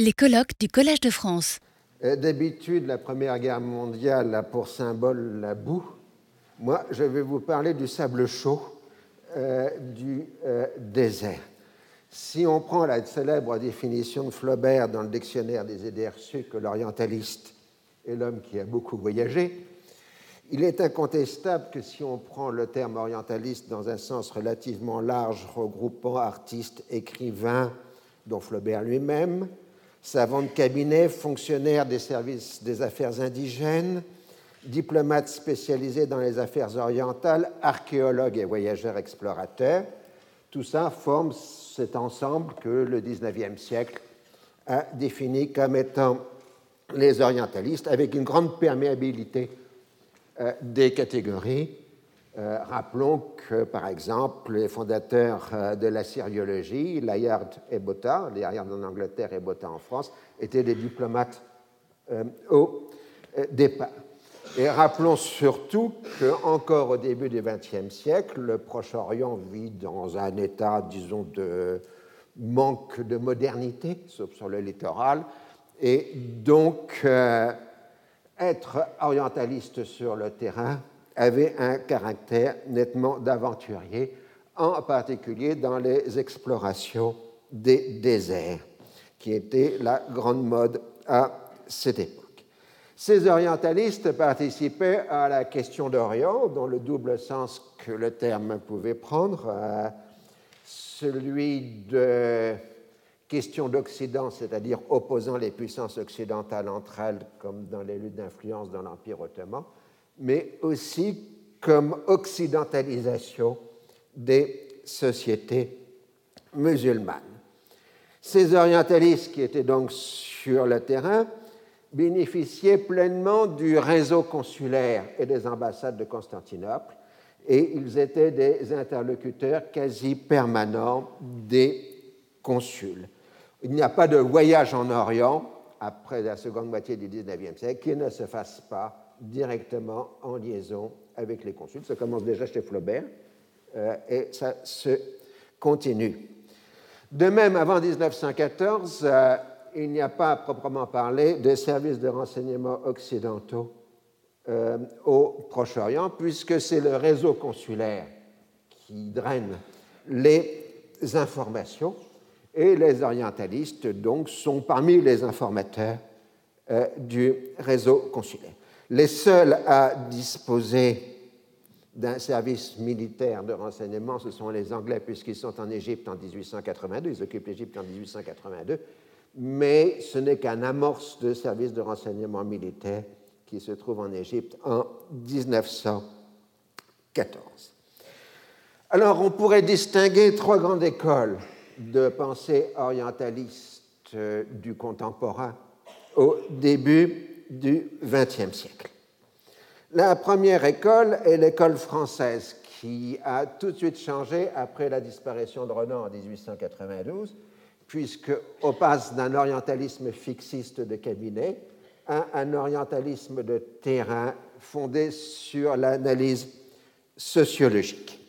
Les colloques du Collège de France. D'habitude, la Première Guerre mondiale a pour symbole la boue. Moi, je vais vous parler du sable chaud euh, du euh, désert. Si on prend la célèbre définition de Flaubert dans le dictionnaire des idées reçues que l'orientaliste est l'homme qui a beaucoup voyagé, il est incontestable que si on prend le terme orientaliste dans un sens relativement large, regroupant artistes, écrivains, dont Flaubert lui-même, savant de cabinet, fonctionnaire des services des affaires indigènes, diplomate spécialisé dans les affaires orientales, archéologue et voyageur explorateur. Tout ça forme cet ensemble que le XIXe siècle a défini comme étant les orientalistes, avec une grande perméabilité euh, des catégories euh, rappelons que, par exemple, les fondateurs euh, de la syriologie, Layard et Botta, Layard en Angleterre et Botta en France, étaient des diplomates euh, au départ. Et rappelons surtout qu'encore au début du XXe siècle, le Proche-Orient vit dans un état, disons, de manque de modernité, sauf sur le littoral, et donc être orientaliste sur le terrain avait un caractère nettement d'aventurier, en particulier dans les explorations des déserts, qui était la grande mode à cette époque. Ces orientalistes participaient à la question d'Orient, dans le double sens que le terme pouvait prendre, celui de question d'Occident, c'est-à-dire opposant les puissances occidentales entre elles, comme dans les luttes d'influence dans l'Empire ottoman, mais aussi comme occidentalisation des sociétés musulmanes. Ces orientalistes qui étaient donc sur le terrain bénéficiaient pleinement du réseau consulaire et des ambassades de Constantinople et ils étaient des interlocuteurs quasi permanents des consuls. Il n'y a pas de voyage en Orient après la seconde moitié du XIXe siècle qui ne se fasse pas directement en liaison avec les consuls. Ça commence déjà chez Flaubert euh, et ça se continue. De même, avant 1914, euh, il n'y a pas à proprement parler de services de renseignement occidentaux euh, au Proche-Orient, puisque c'est le réseau consulaire qui draine les informations et les orientalistes, donc, sont parmi les informateurs du réseau consulaire. Les seuls à disposer d'un service militaire de renseignement, ce sont les Anglais, puisqu'ils sont en Égypte en 1882, ils occupent l'Égypte en 1882, mais ce n'est qu'un amorce de service de renseignement militaire qui se trouve en Égypte en 1914. Alors, on pourrait distinguer trois grandes écoles de pensée orientaliste euh, du contemporain au début du XXe siècle. La première école est l'école française, qui a tout de suite changé après la disparition de Renan en 1892, puisque au passe d'un orientalisme fixiste de cabinet à un orientalisme de terrain fondé sur l'analyse sociologique.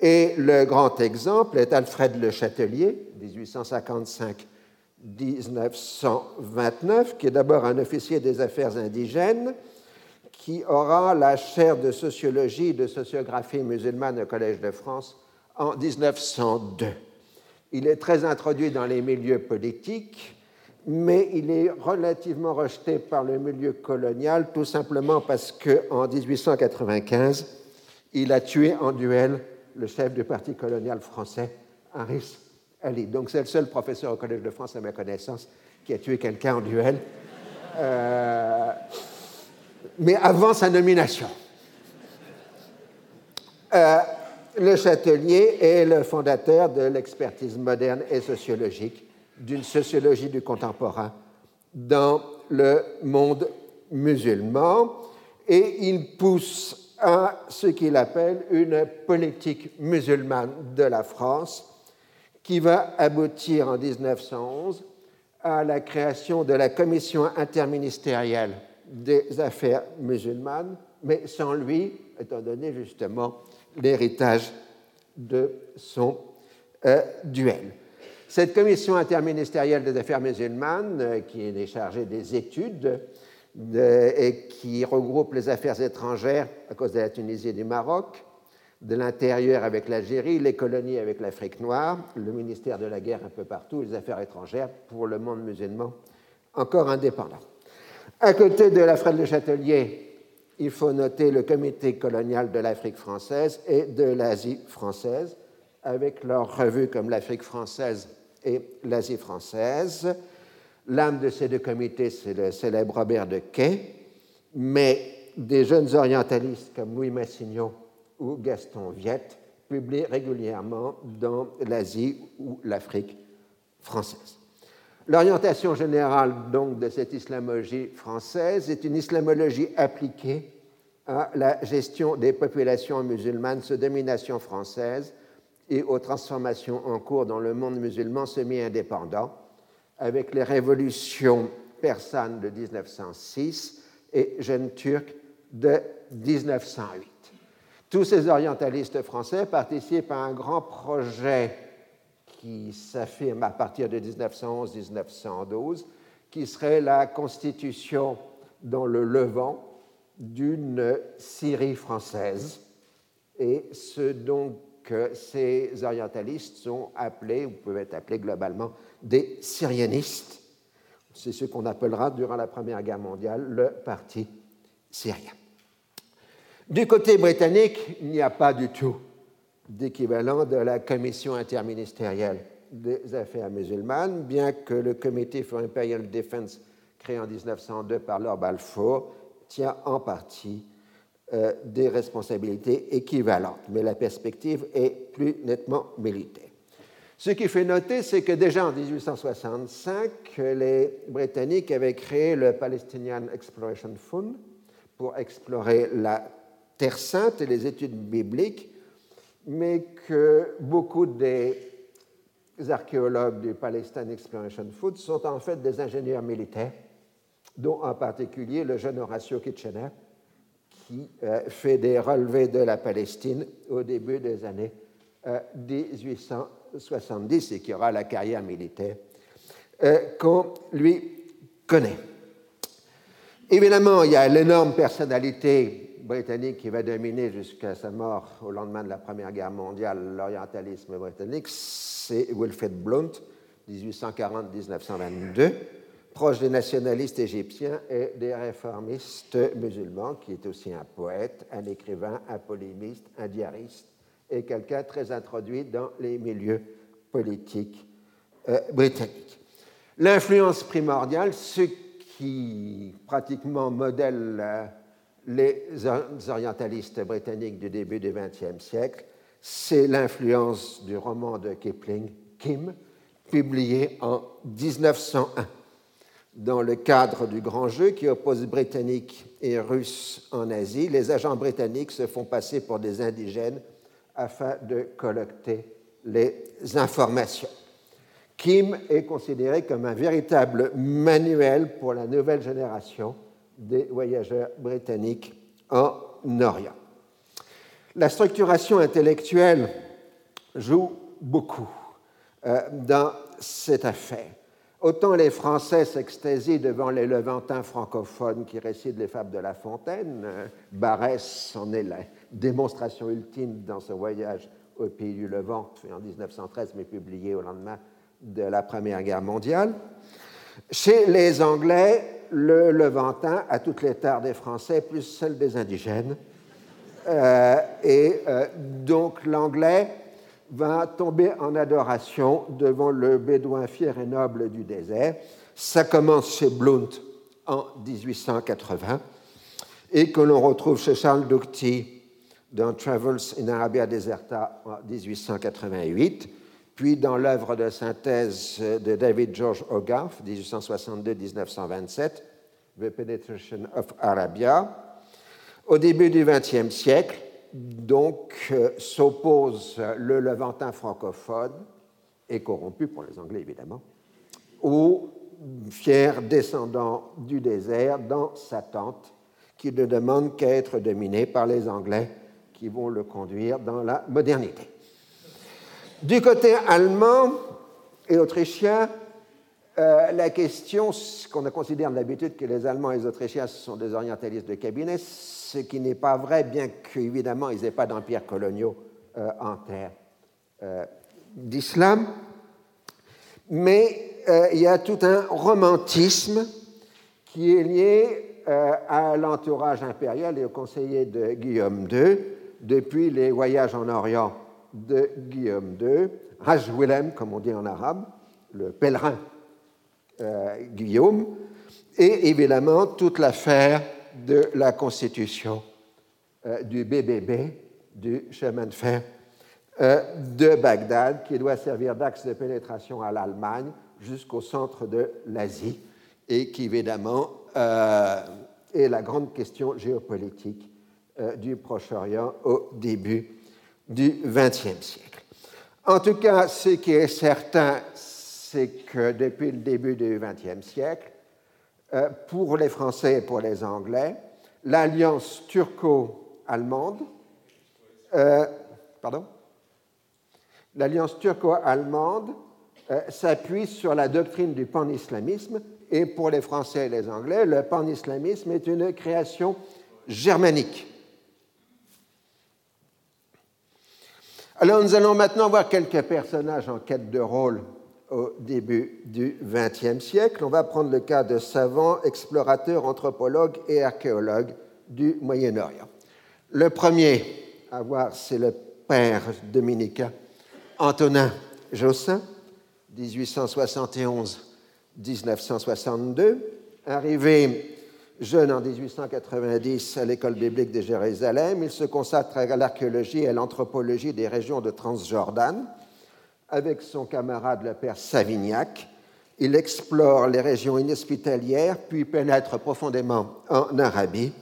Et le grand exemple est Alfred Le Châtelier, 1855 1929, qui est d'abord un officier des affaires indigènes, qui aura la chaire de sociologie et de sociographie musulmane au Collège de France en 1902. Il est très introduit dans les milieux politiques, mais il est relativement rejeté par le milieu colonial, tout simplement parce qu'en 1895, il a tué en duel le chef du parti colonial français, Harris donc c'est le seul professeur au Collège de France, à ma connaissance, qui a tué quelqu'un en duel. Euh, mais avant sa nomination. Euh, le Châtelier est le fondateur de l'expertise moderne et sociologique, d'une sociologie du contemporain dans le monde musulman, et il pousse à ce qu'il appelle une politique musulmane de la France qui va aboutir en 1911 à la création de la commission interministérielle des affaires musulmanes, mais sans lui, étant donné justement l'héritage de son euh, duel. Cette commission interministérielle des affaires musulmanes, euh, qui est chargée des études et qui regroupe les affaires étrangères à cause de la Tunisie et du Maroc, de l'intérieur avec l'Algérie, les colonies avec l'Afrique noire, le ministère de la guerre un peu partout, les affaires étrangères pour le monde musulman encore indépendant. À côté de la Fred Le Châtelier, il faut noter le comité colonial de l'Afrique française et de l'Asie française, avec leurs revues comme l'Afrique française et l'Asie française. L'âme de ces deux comités, c'est le célèbre Robert de Quay, mais des jeunes orientalistes comme Louis Massignon ou Gaston Viette publient régulièrement dans l'Asie ou l'Afrique française. L'orientation générale donc de cette islamologie française est une islamologie appliquée à la gestion des populations musulmanes sous domination française et aux transformations en cours dans le monde musulman semi-indépendant, avec les révolutions persanes de 1906 et jeunes turcs de 1908. Tous ces orientalistes français participent à un grand projet qui s'affirme à partir de 1911-1912, qui serait la constitution dans le Levant d'une Syrie française. Et ce donc ces orientalistes sont appelés, ou peuvent être appelés globalement, des syrianistes. C'est ce qu'on appellera durant la Première Guerre mondiale le Parti syrien. Du côté britannique, il n'y a pas du tout d'équivalent de la Commission interministérielle des affaires musulmanes, bien que le Comité for Imperial Defense, créé en 1902 par Lord Balfour, tient en partie euh, des responsabilités équivalentes, mais la perspective est plus nettement militaire. Ce qui fait noter, c'est que déjà en 1865, les Britanniques avaient créé le Palestinian Exploration Fund pour explorer la Terre sainte et les études bibliques mais que beaucoup des archéologues du Palestine Exploration Food sont en fait des ingénieurs militaires, dont en particulier le jeune Horatio Kitchener, qui euh, fait des relevés de la Palestine au début des années 1870 euh, et qui aura la carrière militaire euh, qu'on lui connaît. Évidemment, il y a l'énorme personnalité britannique qui va dominer jusqu'à sa mort au lendemain de la Première Guerre mondiale l'orientalisme britannique, c'est Wilfred Blount, 1840-1922, proche des nationalistes égyptiens et des réformistes musulmans, qui est aussi un poète, un écrivain, un polémiste, un diariste et quelqu'un très introduit dans les milieux politiques euh, britanniques. L'influence primordiale, ce qui pratiquement modèle euh, les orientalistes britanniques du début du XXe siècle, c'est l'influence du roman de Kipling, Kim, publié en 1901. Dans le cadre du grand jeu qui oppose Britanniques et Russes en Asie, les agents britanniques se font passer pour des indigènes afin de collecter les informations. Kim est considéré comme un véritable manuel pour la nouvelle génération des voyageurs britanniques en Orient. La structuration intellectuelle joue beaucoup euh, dans cette affaire. Autant les Français s'extasient devant les Levantins francophones qui récitent les fables de La Fontaine, euh, Barès en est la démonstration ultime dans ce voyage au pays du Levant, fait en 1913 mais publié au lendemain de la Première Guerre mondiale. Chez les Anglais, le Levantin a toutes les tares des Français, plus celles des indigènes. Euh, et euh, donc l'anglais va tomber en adoration devant le bédouin fier et noble du désert. Ça commence chez Blount en 1880 et que l'on retrouve chez Charles Ducty dans Travels in Arabia Deserta en 1888 puis dans l'œuvre de synthèse de David George Hogarth, 1862-1927, The Penetration of Arabia. Au début du XXe siècle, donc, euh, s'oppose le Levantin francophone, et corrompu pour les Anglais évidemment, au fier descendant du désert dans sa tente, qui ne demande qu'à être dominé par les Anglais qui vont le conduire dans la modernité. Du côté allemand, et autrichiens, euh, la question, qu'on considère d'habitude que les Allemands et les Autrichiens sont des orientalistes de cabinet, ce qui n'est pas vrai, bien qu'évidemment ils n'aient pas d'empires coloniaux euh, en terre euh, d'islam. Mais il y a tout un romantisme qui est lié à l'entourage impérial et aux conseillers de Guillaume II depuis les voyages en Orient de Guillaume II, Raj Willem, comme on dit en arabe, le pèlerin euh, Guillaume, et évidemment toute l'affaire de la constitution euh, du BBB, du chemin de fer euh, de Bagdad, qui doit servir d'axe de pénétration à l'Allemagne jusqu'au centre de l'Asie, et qui évidemment est la grande question géopolitique du Proche-Orient au début du XXe siècle. En tout cas, ce qui est certain, c'est que depuis le début du XXe siècle, euh, pour les Français et pour les Anglais, l'alliance turco-allemande, euh, euh, s'appuie sur la doctrine du pan-islamisme, et pour les Français et les Anglais, le pan-islamisme est une création germanique. Alors nous allons maintenant voir quelques personnages en quête de rôle au début du XXe siècle. On va prendre le cas de savants, explorateurs, anthropologues et archéologues du Moyen-Orient. Le premier à voir, c'est le père dominicain Antonin Jossin, 1871-1962, arrivé jeune en 1890 à l'école biblique de Jérusalem. Il se consacre à l'archéologie et à l'anthropologie des régions de Transjordan avec son camarade le père Savignac, il explore les régions inhospitalières, puis pénètre profondément en Arabie.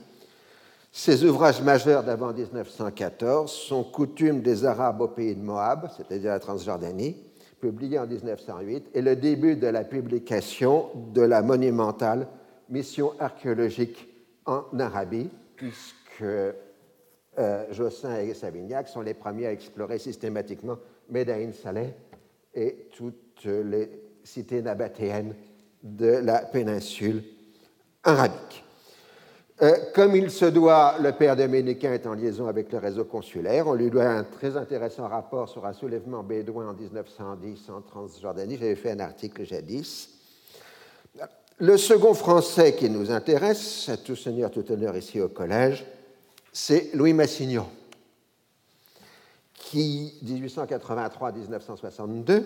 Ses ouvrages majeurs d'avant 1914 sont Coutumes des Arabes au pays de Moab, c'est-à-dire la Transjordanie, publié en 1908, et le début de la publication de la monumentale Mission archéologique en Arabie, puisque euh, et Savignac sont les premiers à explorer systématiquement Médaïn Saleh et toutes les cités nabatéennes de la péninsule arabique. Euh, comme il se doit, le père dominicain est en liaison avec le réseau consulaire. On lui doit un très intéressant rapport sur un soulèvement bédouin en 1910 en Transjordanie. J'avais fait un article jadis. Le second français qui nous intéresse, à tout seigneur, tout honneur ici au collège, c'est Louis Massignon qui, 1883-1962,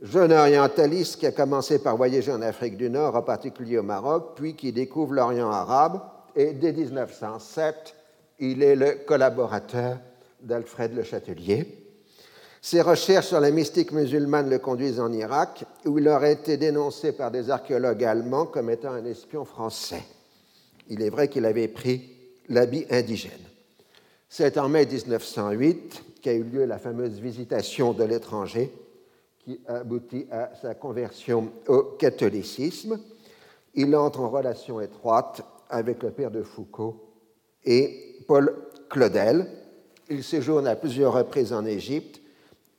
jeune orientaliste qui a commencé par voyager en Afrique du Nord, en particulier au Maroc, puis qui découvre l'Orient arabe, et dès 1907, il est le collaborateur d'Alfred Le Châtelier. Ses recherches sur la mystique musulmane le conduisent en Irak, où il aurait été dénoncé par des archéologues allemands comme étant un espion français. Il est vrai qu'il avait pris l'habit indigène. C'est en mai 1908 qu'a eu lieu la fameuse visitation de l'étranger qui aboutit à sa conversion au catholicisme. Il entre en relation étroite avec le père de Foucault et Paul Claudel. Il séjourne à plusieurs reprises en Égypte,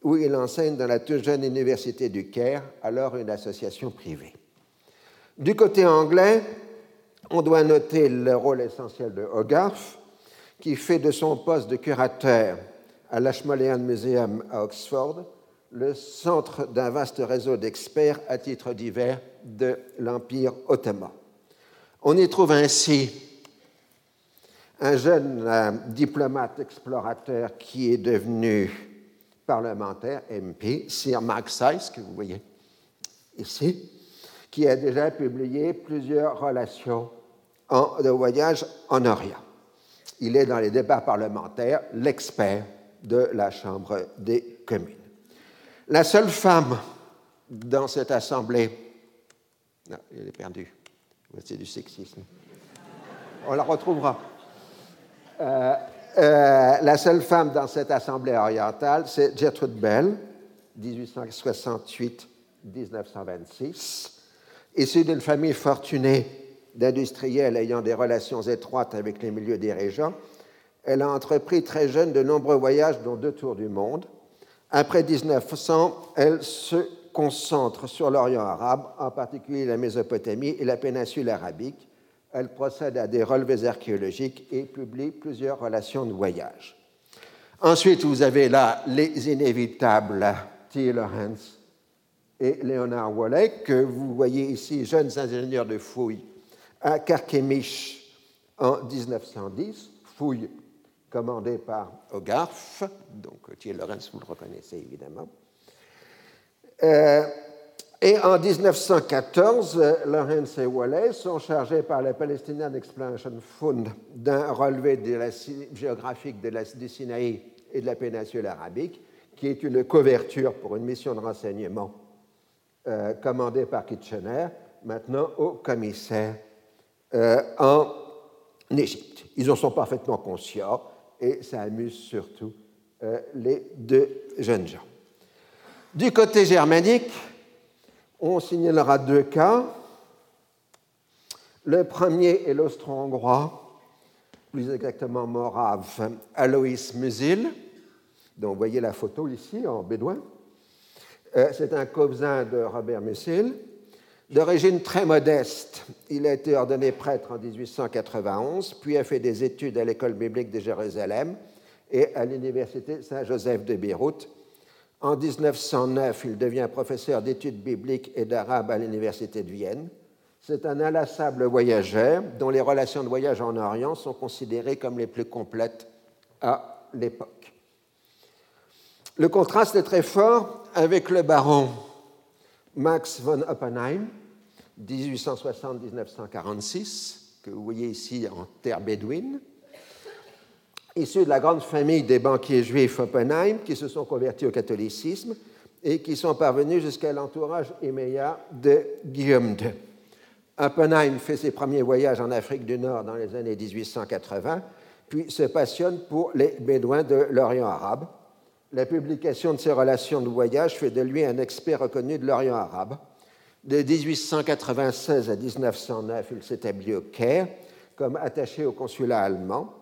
où il enseigne dans la toute jeune université du Caire, alors une association privée. Du côté anglais, on doit noter le rôle essentiel de Hogarth, qui fait de son poste de curateur à l'Ashmolean Museum à Oxford, le centre d'un vaste réseau d'experts à titre divers de l'Empire ottoman. On y trouve ainsi un jeune euh, diplomate explorateur qui est devenu parlementaire, MP, Sir Mark Sykes, que vous voyez ici, qui a déjà publié plusieurs relations de voyage en Orient. Il est dans les débats parlementaires l'expert de la Chambre des communes. La seule femme dans cette assemblée, non, elle est perdue, c'est du sexisme, on la retrouvera. Euh, euh, la seule femme dans cette assemblée orientale, c'est Gertrude Bell, 1868-1926, issue d'une famille fortunée d'industriels ayant des relations étroites avec les milieux dirigeants elle a entrepris très jeune de nombreux voyages, dont deux tours du monde. Après 1900, elle se concentre sur l'Orient arabe, en particulier la Mésopotamie et la péninsule arabique. Elle procède à des relevés archéologiques et publie plusieurs relations de voyage. Ensuite, vous avez là les inévitables T. Lawrence et Leonard Wallet, que vous voyez ici, jeunes ingénieurs de fouilles à Carchemish en 1910, fouilles commandées par Hogarth, donc T. Lawrence, vous le reconnaissez évidemment. Euh, et en 1914, Lawrence et Wallet sont chargés par la Palestinian Exploration Fund d'un relevé géographique de la, du Sinaï et de la péninsule arabique, qui est une couverture pour une mission de renseignement euh, commandée par Kitchener, maintenant au commissaire euh, en Égypte. Ils en sont parfaitement conscients et ça amuse surtout euh, les deux jeunes gens. Du côté germanique, on signalera deux cas. Le premier est l'austro-hongrois, plus exactement morave, Alois Musil, dont vous voyez la photo ici en bédouin. Euh, c'est un cousin de Robert Musil. D'origine très modeste, il a été ordonné prêtre en 1891, puis a fait des études à l'école biblique de Jérusalem et à l'université Saint-Joseph de Beyrouth. En 1909, il devient professeur d'études bibliques et d'arabe à l'université de Vienne. C'est un inlassable voyageur dont les relations de voyage en Orient sont considérées comme les plus complètes à l'époque. Le contraste est très fort avec le baron Max von Oppenheim, 1860-1946, que vous voyez ici en terre bédouine, issu de la grande famille des banquiers juifs Oppenheim qui se sont convertis au catholicisme et qui sont parvenus jusqu'à l'entourage immédiat de Guillaume II. Oppenheim fait ses premiers voyages en Afrique du Nord dans les années 1880, puis se passionne pour les Bédouins de l'Orient arabe la publication de ses relations de voyage fait de lui un expert reconnu de l'Orient arabe. De 1896 à 1909, il s'établit au Caire comme attaché au consulat allemand.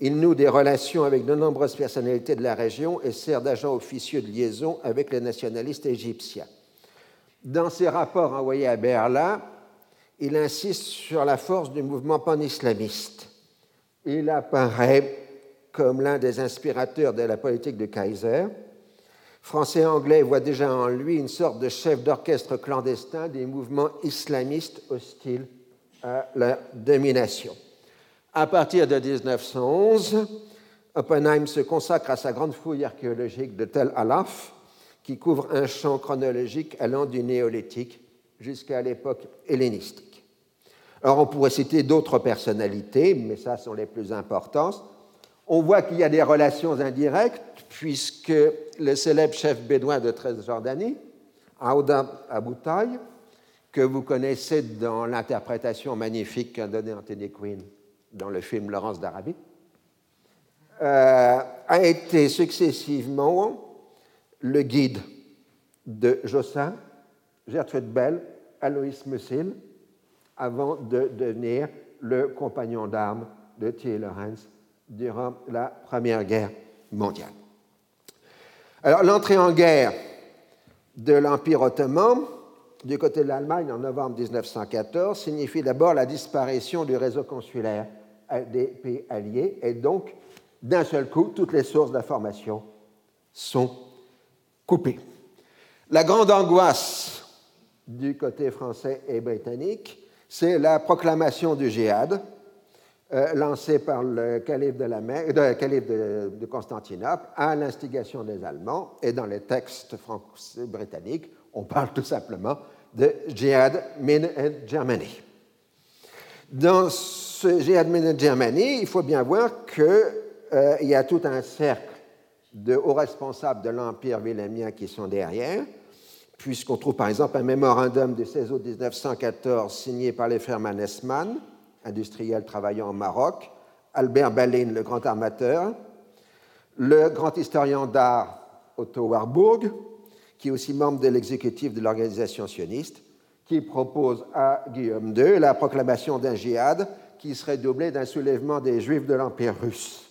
Il noue des relations avec de nombreuses personnalités de la région et sert d'agent officieux de liaison avec les nationalistes égyptiens. Dans ses rapports envoyés à Berlin, il insiste sur la force du mouvement pan-islamiste. Il apparaît comme l'un des inspirateurs de la politique de Kaiser. Français et anglais voient déjà en lui une sorte de chef d'orchestre clandestin des mouvements islamistes hostiles à la domination. À partir de 1911, Oppenheim se consacre à sa grande fouille archéologique de Tel Alaf, qui couvre un champ chronologique allant du néolithique jusqu'à l'époque hellénistique. Alors on pourrait citer d'autres personnalités, mais ça sont les plus importantes on voit qu'il y a des relations indirectes, puisque le célèbre chef bédouin de Transjordanie, Aouda Aboutaï, que vous connaissez dans l'interprétation magnifique qu'a donnée Anthony Quinn dans le film Laurence d'Arabie, euh, a été successivement le guide de Jossin, Gertrude Bell, Aloïs Musil, avant de devenir le compagnon d'armes de Thierry Lawrence durant la Première Guerre mondiale. Alors, l'entrée en guerre de l'Empire ottoman du côté de l'Allemagne en novembre 1914 signifie d'abord la disparition du réseau consulaire des pays alliés et donc, d'un seul coup, toutes les sources d'information sont coupées. La grande angoisse du côté français et britannique, c'est la proclamation du djihad euh, lancé par le calife de, la de, de, Constantinople à l'instigation des Allemands. Et dans les textes britanniques, on parle tout simplement de Jihad min Germany. Dans ce Jihad min Germany, il faut bien voir qu'il euh, y a tout un cercle de hauts responsables de l'Empire wilhelmien qui sont derrière, puisqu'on trouve par exemple un mémorandum du 16 août 1914 signé par les frères Mannesmann, industriel travaillant au Maroc, Albert Ballin, le grand armateur, le grand historien d'art Otto Warburg, qui est aussi membre de l'exécutif de l'organisation sioniste, qui propose à Guillaume II la proclamation d'un djihad qui serait doublé d'un soulèvement des Juifs de l'Empire russe.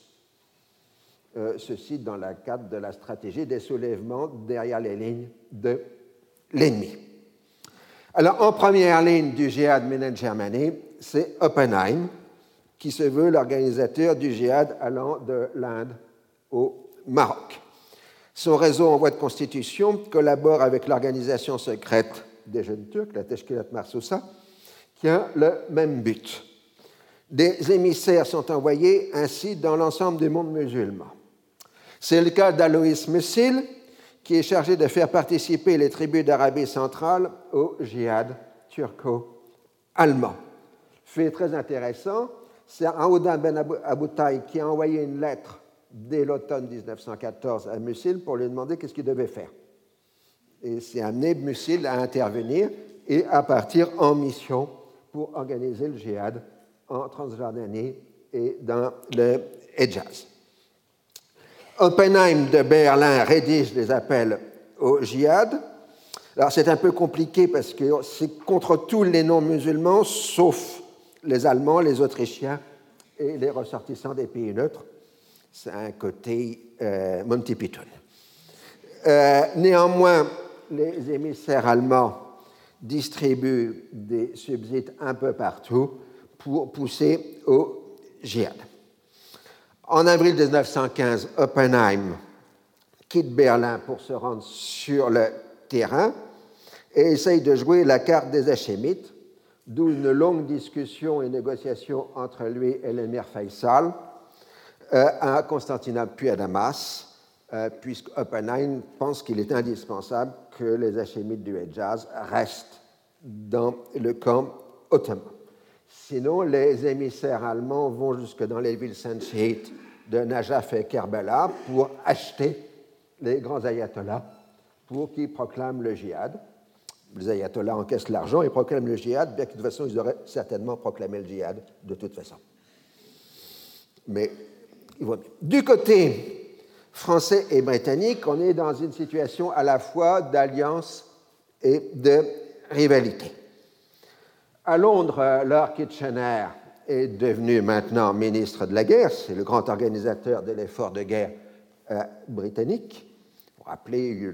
Euh, ceci dans le cadre de la stratégie des soulèvements derrière les lignes de l'ennemi. Alors, en première ligne du djihad Ménène Germanie, c'est Oppenheim, qui se veut l'organisateur du djihad allant de l'Inde au Maroc. Son réseau en voie de constitution collabore avec l'organisation secrète des jeunes Turcs, la Teshkilat Marsoussa, qui a le même but. Des émissaires sont envoyés ainsi dans l'ensemble du monde musulman. C'est le cas d'Aloïs Musil, qui est chargé de faire participer les tribus d'Arabie centrale au djihad turco-allemand. Fait très intéressant, c'est Aouda Ben Aboutai qui a envoyé une lettre dès l'automne 1914 à Musil pour lui demander qu'est-ce qu'il devait faire. Et c'est amené Musil à intervenir et à partir en mission pour organiser le djihad en Transjordanie et dans le Hejaz. Oppenheim de Berlin rédige des appels au djihad. Alors c'est un peu compliqué parce que c'est contre tous les non-musulmans, sauf les Allemands, les Autrichiens et les ressortissants des pays neutres. C'est un côté euh, Monty Python. Euh, néanmoins, les émissaires allemands distribuent des subsides un peu partout pour pousser au djihad. En avril 1915, Oppenheim quitte Berlin pour se rendre sur le terrain et essaye de jouer la carte des Hachémites, d'où une longue discussion et négociation entre lui et l'émir Faisal à Constantinople puis à Damas, euh, puisque Oppenheim pense qu'il est indispensable que les Hachémites du Hejaz restent dans le camp ottoman. Sinon, les émissaires allemands vont jusque dans les villes saintes de Najaf et Kerbala pour acheter les grands ayatollahs pour qu'ils proclament le djihad. Les ayatollahs encaissent l'argent et proclament le djihad, bien que de toute façon, ils auraient certainement proclamé le djihad de toute façon. Mais Du côté français et britannique, on est dans une situation à la fois d'alliance et de rivalité. À Londres, Lord Kitchener est devenu maintenant ministre de la guerre, c'est le grand organisateur de l'effort de guerre euh, britannique. Vous rappelez,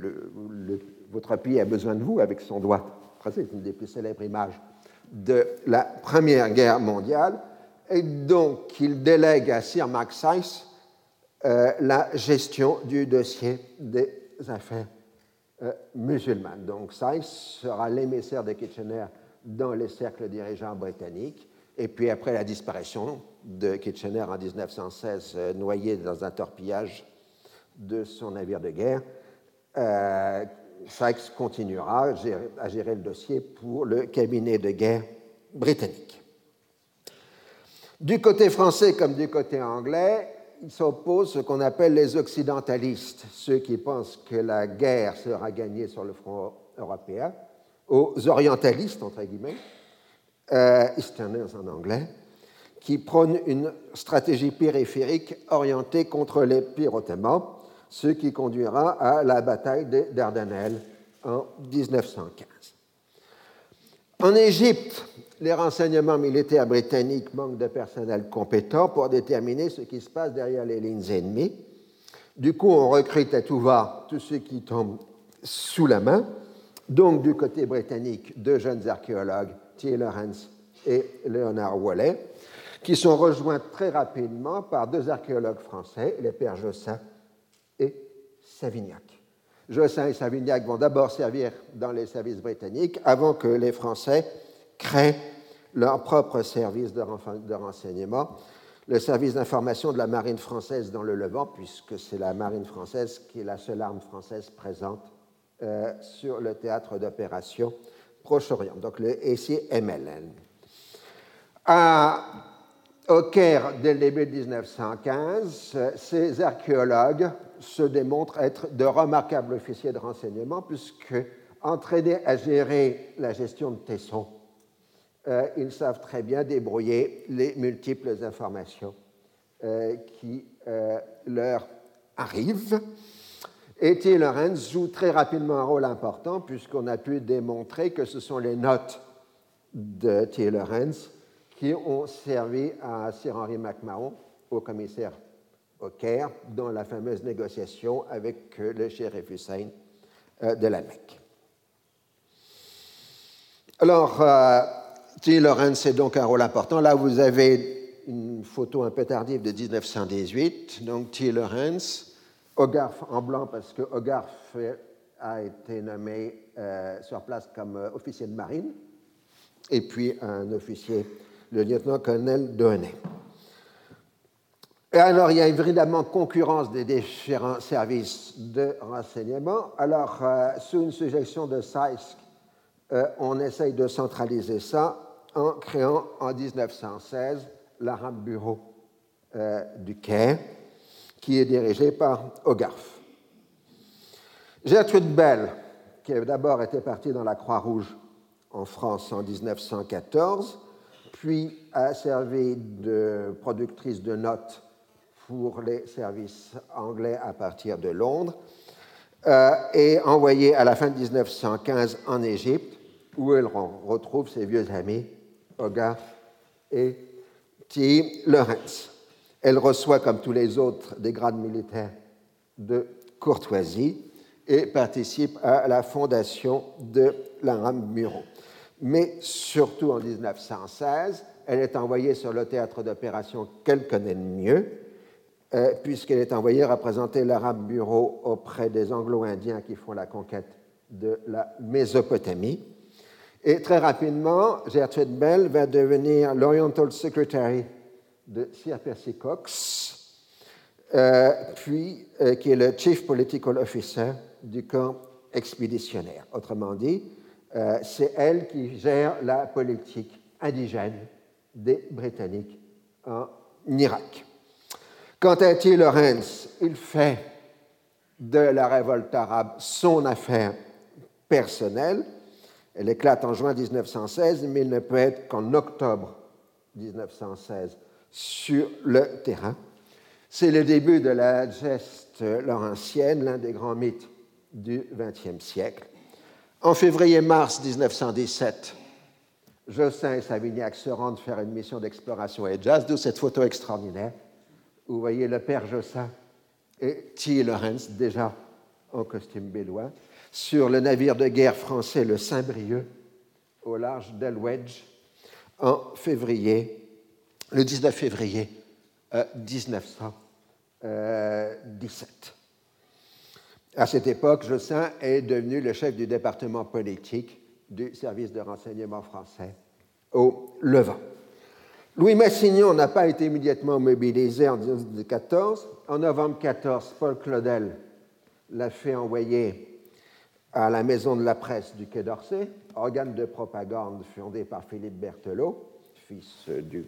votre pays a besoin de vous avec son doigt. C'est une des plus célèbres images de la Première Guerre mondiale. Et donc, il délègue à Sir Max Sykes euh, la gestion du dossier des affaires euh, musulmanes. Donc, Sykes sera l'émissaire de Kitchener dans les cercles dirigeants britanniques. Et puis après la disparition de Kitchener en 1916, euh, noyé dans un torpillage de son navire de guerre, euh, Sykes continuera à gérer, le dossier pour le cabinet de guerre britannique. Du côté français comme du côté anglais, il s'oppose ce qu'on appelle les occidentalistes, ceux qui pensent que la guerre sera gagnée sur le front européen, aux orientalistes, entre guillemets, euh, Easterners en anglais, qui prônent une stratégie périphérique orientée contre les pires ce qui conduira à la bataille des Dardanelles en 1915. En Égypte, les renseignements militaires britanniques manquent de personnel compétent pour déterminer ce qui se passe derrière les lignes ennemies. Du coup, on recrute à tout va tous ceux qui tombent sous la main donc du côté britannique, deux jeunes archéologues, T. Lawrence et Leonard Wallet, qui sont rejoints très rapidement par deux archéologues français, les pères Jossin et Savignac. Jossin et Savignac vont d'abord servir dans les services britanniques avant que les Français créent leur propre service de renseignement, le service d'information de la marine française dans le Levant, puisque c'est la marine française qui est la seule arme française présente euh, sur le théâtre d'opération Proche-Orient, donc le SIMLN. au Caire, dès le début de 1915, ces archéologues se démontrent être de remarquables officiers de renseignement, puisque entraînés à gérer la gestion de tessons, euh, ils savent très bien débrouiller les multiples informations euh, qui leur arrivent. Et T. Lawrence joue très rapidement un rôle important puisqu'on a pu démontrer que ce sont les notes de T. Lawrence qui ont servi à Sir Henry McMahon, au commissaire au Caire, dans la fameuse négociation avec le shérif Hussein euh, de la Mecque. Alors, euh, T. Lawrence est donc un rôle important. Là, vous avez une photo un peu tardive de 1918. Donc, T. Lawrence, Hogarth en blanc parce que Hogarth a été nommé euh, sur place comme euh, officier de marine, et puis un officier, le lieutenant-colonel Doheny. Et alors, il y a évidemment concurrence des différents services de renseignement. Alors, euh, sous une suggestion de Saisk, euh, on essaye de centraliser ça en créant en 1916 l'Arabe Bureau euh, du Quai, qui est dirigé par Hogarth. Gertrude Bell, qui d'abord été partie dans la Croix-Rouge en France en 1914, puis a servi de productrice de notes pour les services anglais à partir de Londres, euh, et envoyée à la fin de 1915 en Égypte, où elle retrouve ses vieux amis, Hogarth et T. Lawrence. Elle reçoit, comme tous les autres, des grades militaires de courtoisie et participe à la fondation de l'Aram Bureau. Mais surtout en 1916, elle est envoyée sur le théâtre d'opération qu'elle connaît mieux, euh, puisqu'elle est envoyée représenter l'Arabe Bureau auprès des Anglo-Indiens qui font la conquête de la Mésopotamie. Et très rapidement, Gertrude Bell va devenir l'Oriental Secretary de Sir Percy Cox, euh, puis euh, qui est le Chief Political Officer du camp expéditionnaire. Autrement dit, c'est elle qui gère la politique indigène des Britanniques en Irak. Quant à T. Lawrence, il fait de la révolte arabe son affaire personnelle. Elle éclate en juin 1916, mais il ne peut être qu'en octobre 1916 sur le terrain. C'est le début de la geste laurentienne, l'un des grands mythes du XXe siècle. En février-mars 1917, Jossin et Savignac se rendent faire une mission d'exploration et jazz, d'où cette photo extraordinaire vous voyez le père Jossin et T. Lawrence, déjà en costume bélois, sur le navire de guerre français le Saint-Brieuc, au large d'Elwedge, en février, le 19 février 1917. Euh, à cette époque, Jossin est devenu le chef du département politique du service de renseignement français au Levant. Louis Massignon n'a pas été immédiatement mobilisé en 1914. En novembre 14, Paul Claudel l'a fait envoyer à la Maison de la Presse du Quai d'Orsay, organe de propagande fondé par Philippe Berthelot, fils du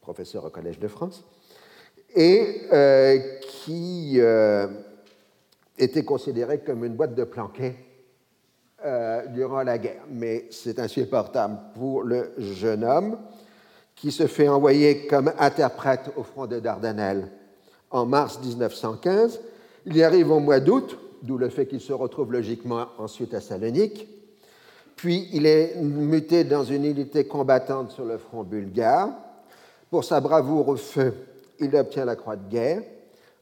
professeur au Collège de France, et euh, qui euh, était considéré comme une boîte de planquet euh, durant la guerre. Mais c'est insupportable pour le jeune homme qui se fait envoyer comme interprète au front de Dardanelles en mars 1915. Il y arrive au mois d'août, d'où le fait qu'il se retrouve logiquement ensuite à Salonique. Puis il est muté dans une unité combattante sur le front bulgare. Pour sa bravoure au feu, il obtient la croix de guerre.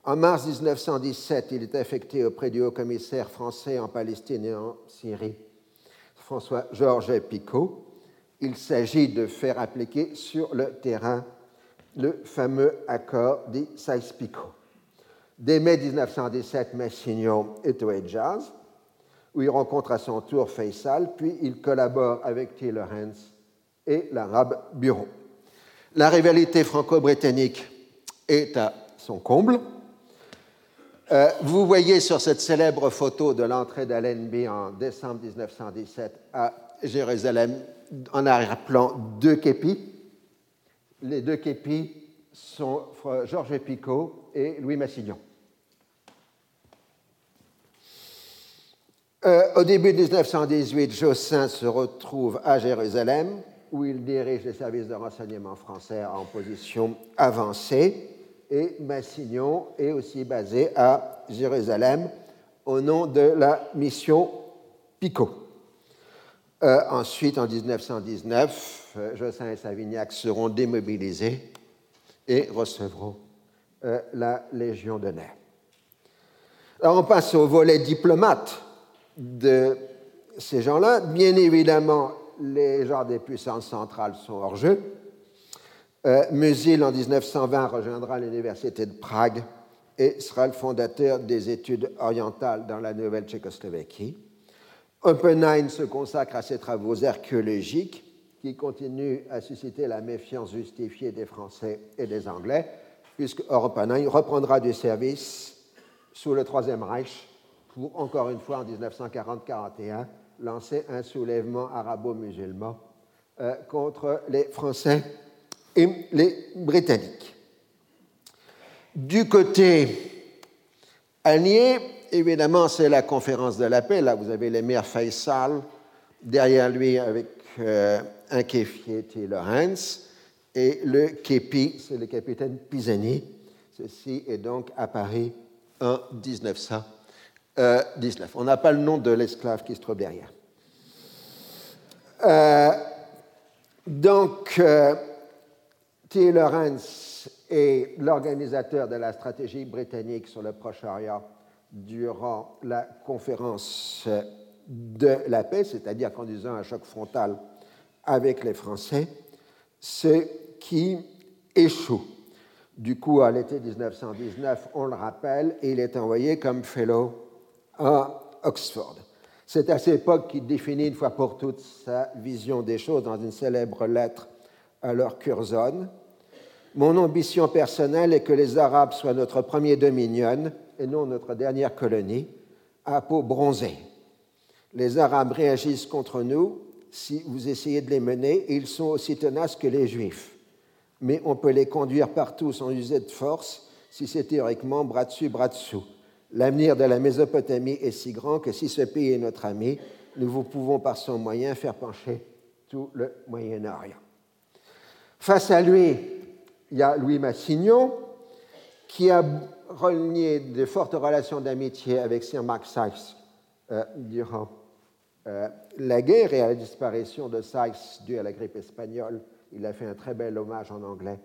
En mars 1917, il est affecté auprès du haut-commissaire français en Palestine et en Syrie, François-Georges Picot il s'agit de faire appliquer sur le terrain le fameux accord dit Sykes-Picot. Dès mai 1917, Massignon est au Jazz, où il rencontre à son tour Faisal, puis il collabore avec T. Lawrence et l'Arabe Bureau. La rivalité franco-britannique est à son comble. Euh, vous voyez sur cette célèbre photo de l'entrée d'Allenby en décembre 1917 à Jérusalem en arrière-plan deux képis. Les deux képis sont Georges Picot et Louis Massignon. Euh, au début de 1918, Jossin se retrouve à Jérusalem, où il dirige les services de renseignement français en position avancée, et Massignon est aussi basé à Jérusalem au nom de la mission Picot. Euh, ensuite, en 1919, euh, Jossin et Savignac seront démobilisés et recevront euh, la Légion d'honneur. Alors, on passe au volet diplomate de ces gens-là. Bien évidemment, les genres des puissances centrales sont hors jeu. Euh, Musil, en 1920, rejoindra l'Université de Prague et sera le fondateur des études orientales dans la nouvelle Tchécoslovaquie. Oppenheim se consacre à ses travaux archéologiques qui continuent à susciter la méfiance justifiée des Français et des Anglais, puisque Oppenheim reprendra du service sous le Troisième Reich pour, encore une fois, en 1940-41, lancer un soulèvement arabo-musulman euh, contre les Français et les Britanniques. Du côté allié, évidemment, c'est la conférence de la paix. Là, vous avez l'émir Faisal, derrière lui avec euh, un kéfier T. Lawrence, et le képi, c'est le capitaine Pisani. Ceci est donc à Paris en 1919. On n'a pas le nom de l'esclave qui se trouve derrière. Euh, donc, euh, T. Lawrence est l'organisateur de la stratégie britannique sur le Proche-Orient durant la conférence de la paix, c'est-à-dire conduisant un choc frontal avec les Français, ce qui échoue. Du coup, à l'été 1919, on le rappelle, il est envoyé comme fellow à Oxford. C'est à cette époque qu'il définit une fois pour toutes sa vision des choses dans une célèbre lettre à leur Curzon. Mon ambition personnelle est que les Arabes soient notre premier dominion et non notre dernière colonie, à peau bronzée. Les Arabes réagissent contre nous si vous essayez de les mener et ils sont aussi tenaces que les Juifs. Mais on peut les conduire partout sans user de force si c'est théoriquement bras dessus, bras dessous. L'avenir de la Mésopotamie est si grand que si ce pays est notre ami, nous vous pouvons par son moyen faire pencher tout le Moyen-Orient. Face à lui, il y a Louis Massignon, qui a relié de fortes relations d'amitié avec Sir Mark Sykes euh, durant euh, la guerre et à la disparition de Sykes due à la grippe espagnole. Il a fait un très bel hommage en anglais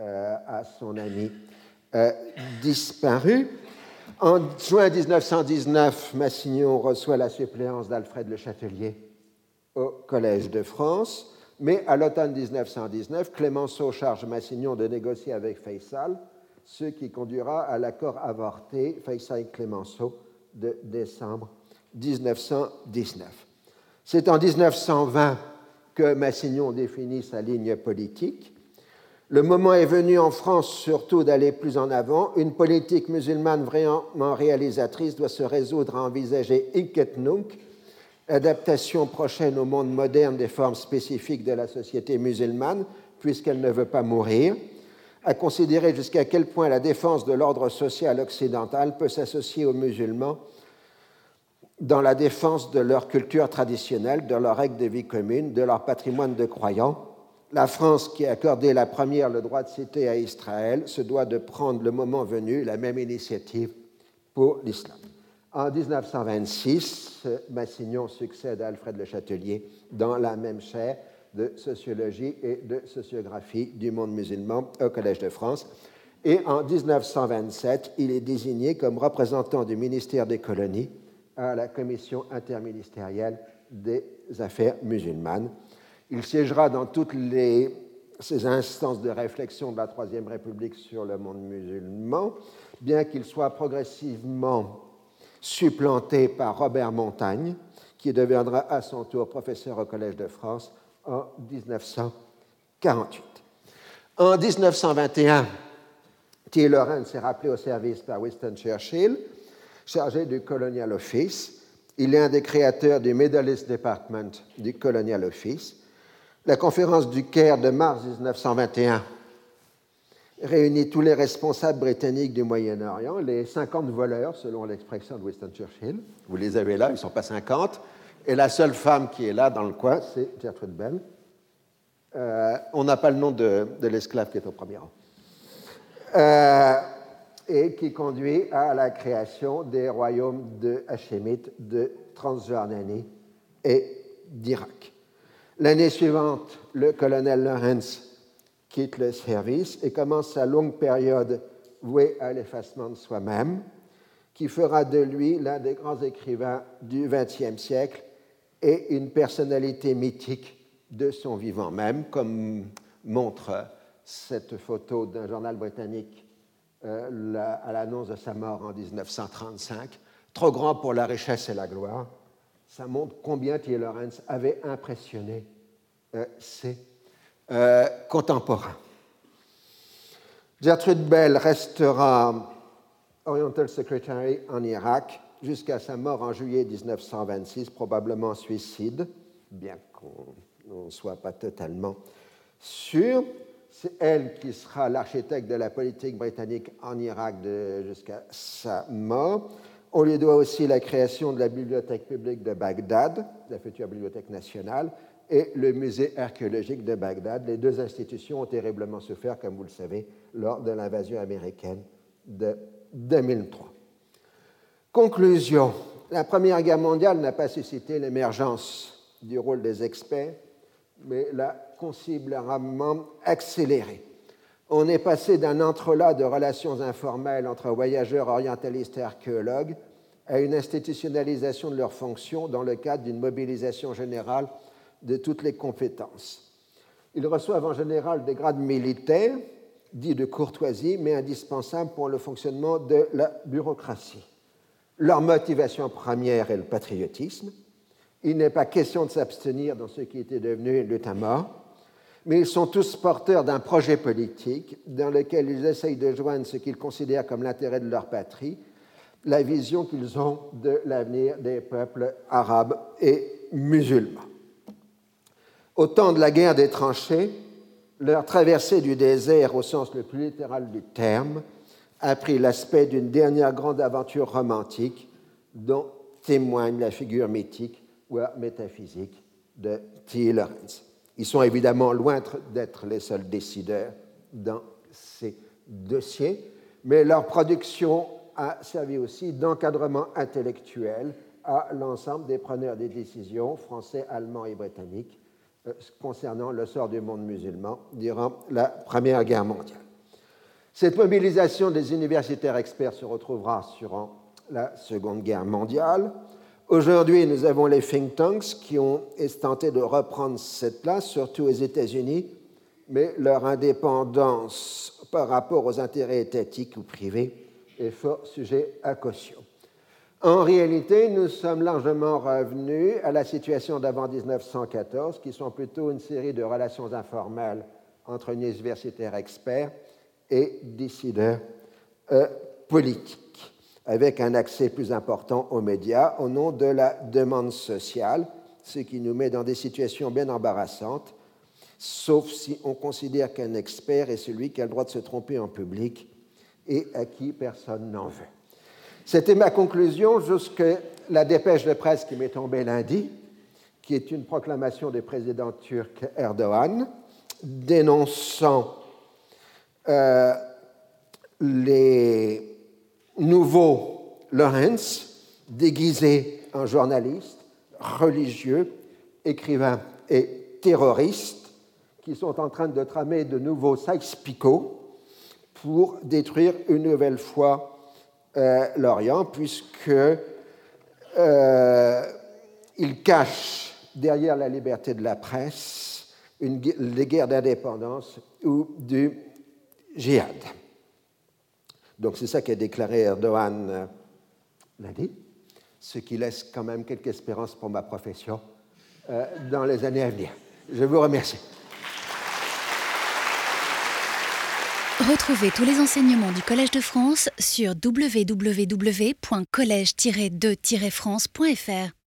euh, à son ami disparu. En juin 1919, Massignon reçoit la suppléance d'Alfred Le Châtelier au Collège de France, mais à l'automne 1919, Clémenceau charge Massignon de négocier avec Faysal, ce qui conduira à l'accord avorté Faysal-Clémenceau de décembre 1919. C'est en 1920 que Massignon définit sa ligne politique le moment est venu en France surtout d'aller plus en avant. Une politique musulmane vraiment réalisatrice doit se résoudre à envisager Iketnunk, adaptation prochaine au monde moderne des formes spécifiques de la société musulmane, puisqu'elle ne veut pas mourir, à considérer jusqu'à quel point la défense de l'ordre social occidental peut s'associer aux musulmans dans la défense de leur culture traditionnelle, de leurs règles de vie commune, de leur patrimoine de croyants, la France, qui a accordé la première le droit de citer à Israël, se doit de prendre le moment venu la même initiative pour l'islam. En 1926, Massignon succède à Alfred Le Châtelier dans la même chaire de sociologie et de sociographie du monde musulman au Collège de France. Et en 1927, il est désigné comme représentant du ministère des colonies à la commission interministérielle des affaires musulmanes. Il siégera dans toutes ces instances de réflexion de la Troisième République sur le monde musulman, bien qu'il soit progressivement supplanté par Robert Montagne, qui deviendra à son tour professeur au Collège de France en 1948. En 1921, T. Lawrence s'est rappelé au service par Winston Churchill, chargé du Colonial Office. Il est un des créateurs du Medalist Department du Colonial Office la conférence du Caire de mars 1921 réunit tous les responsables britanniques du Moyen-Orient, les 50 voleurs, selon l'expression de Winston Churchill. Vous les avez là, ils ne sont pas 50. Et la seule femme qui est là dans le coin, c'est Gertrude Bell. Euh, on n'a pas le nom de, l'esclave qui est au premier rang. Euh, et qui conduit à la création des royaumes de Hachémite, de Transjordanie et d'Irak. L'année suivante, le colonel Lawrence quitte le service et commence sa longue période vouée à l'effacement de soi-même, qui fera de lui l'un des grands écrivains du XXe siècle et une personnalité mythique de son vivant même, comme montre cette photo d'un journal britannique euh, à l'annonce de sa mort en 1935. Trop grand pour la richesse et la gloire, ça montre combien T. Lawrence avait impressionné euh, ses euh, contemporains. Gertrude Bell restera Oriental Secretary en Irak jusqu'à sa mort en juillet 1926, probablement suicide, bien qu'on n'en soit pas totalement sûr. C'est elle qui sera l'architecte de la politique britannique en Irak jusqu'à sa mort. On lui doit aussi la création de la bibliothèque publique de Bagdad, la future bibliothèque nationale, et le musée archéologique de Bagdad. Les deux institutions ont terriblement souffert, comme vous le savez, lors de l'invasion américaine de 2003. Conclusion. La Première Guerre mondiale n'a pas suscité l'émergence du rôle des experts, mais l'a considérablement accéléré. On est passé d'un entrelac de relations informelles entre voyageurs orientalistes et archéologues à une institutionnalisation de leurs fonctions dans le cadre d'une mobilisation générale de toutes les compétences. Ils reçoivent en général des grades militaires, dits de courtoisie, mais indispensables pour le fonctionnement de la bureaucratie. Leur motivation première est le patriotisme. Il n'est pas question de s'abstenir dans ce qui était devenu l'état-mort, mais ils sont tous porteurs d'un projet politique dans lequel ils essayent de joindre ce qu'ils considèrent comme l'intérêt de leur patrie, la vision qu'ils ont de l'avenir des peuples arabes et musulmans. Au temps de la guerre des tranchées, leur traversée du désert au sens le plus littéral du terme a pris l'aspect d'une dernière grande aventure romantique dont témoigne la figure mythique ou métaphysique de T. Lawrence. Ils sont évidemment loin d'être les seuls décideurs dans ces dossiers, mais leur production a servi aussi d'encadrement intellectuel à l'ensemble des preneurs des décisions français, allemands et britanniques euh, concernant le sort du monde musulman durant la Première Guerre mondiale. Cette mobilisation des universitaires experts se retrouvera sur la Seconde Guerre mondiale. Aujourd'hui, nous avons les think tanks qui ont tenté de reprendre cette place, surtout aux États-Unis, mais leur indépendance par rapport aux intérêts étatiques ou privés est fort sujet à caution. En réalité, nous sommes largement revenus à la situation d'avant 1914, qui sont plutôt une série de relations informelles entre universitaires experts et décideurs euh, politiques, avec un accès plus important aux médias au nom de la demande sociale, ce qui nous met dans des situations bien embarrassantes, sauf si on considère qu'un expert est celui qui a le droit de se tromper en public et à qui personne n'en veut. C'était ma conclusion jusqu'à la dépêche de presse qui m'est tombée lundi, qui est une proclamation du président turc Erdogan dénonçant euh, les nouveaux Lorenz déguisés en journalistes, religieux, écrivains et terroristes qui sont en train de tramer de nouveaux Sykes-Picot pour détruire une nouvelle fois euh, l'Orient, puisque euh, il cache derrière la liberté de la presse une, les guerres d'indépendance ou du djihad. Donc c'est ça qu'a déclaré Erdogan euh, lundi, ce qui laisse quand même quelques espérances pour ma profession dans les années à venir. Je vous remercie. Retrouvez tous les enseignements du Collège de France sur www.colège-2-france.fr.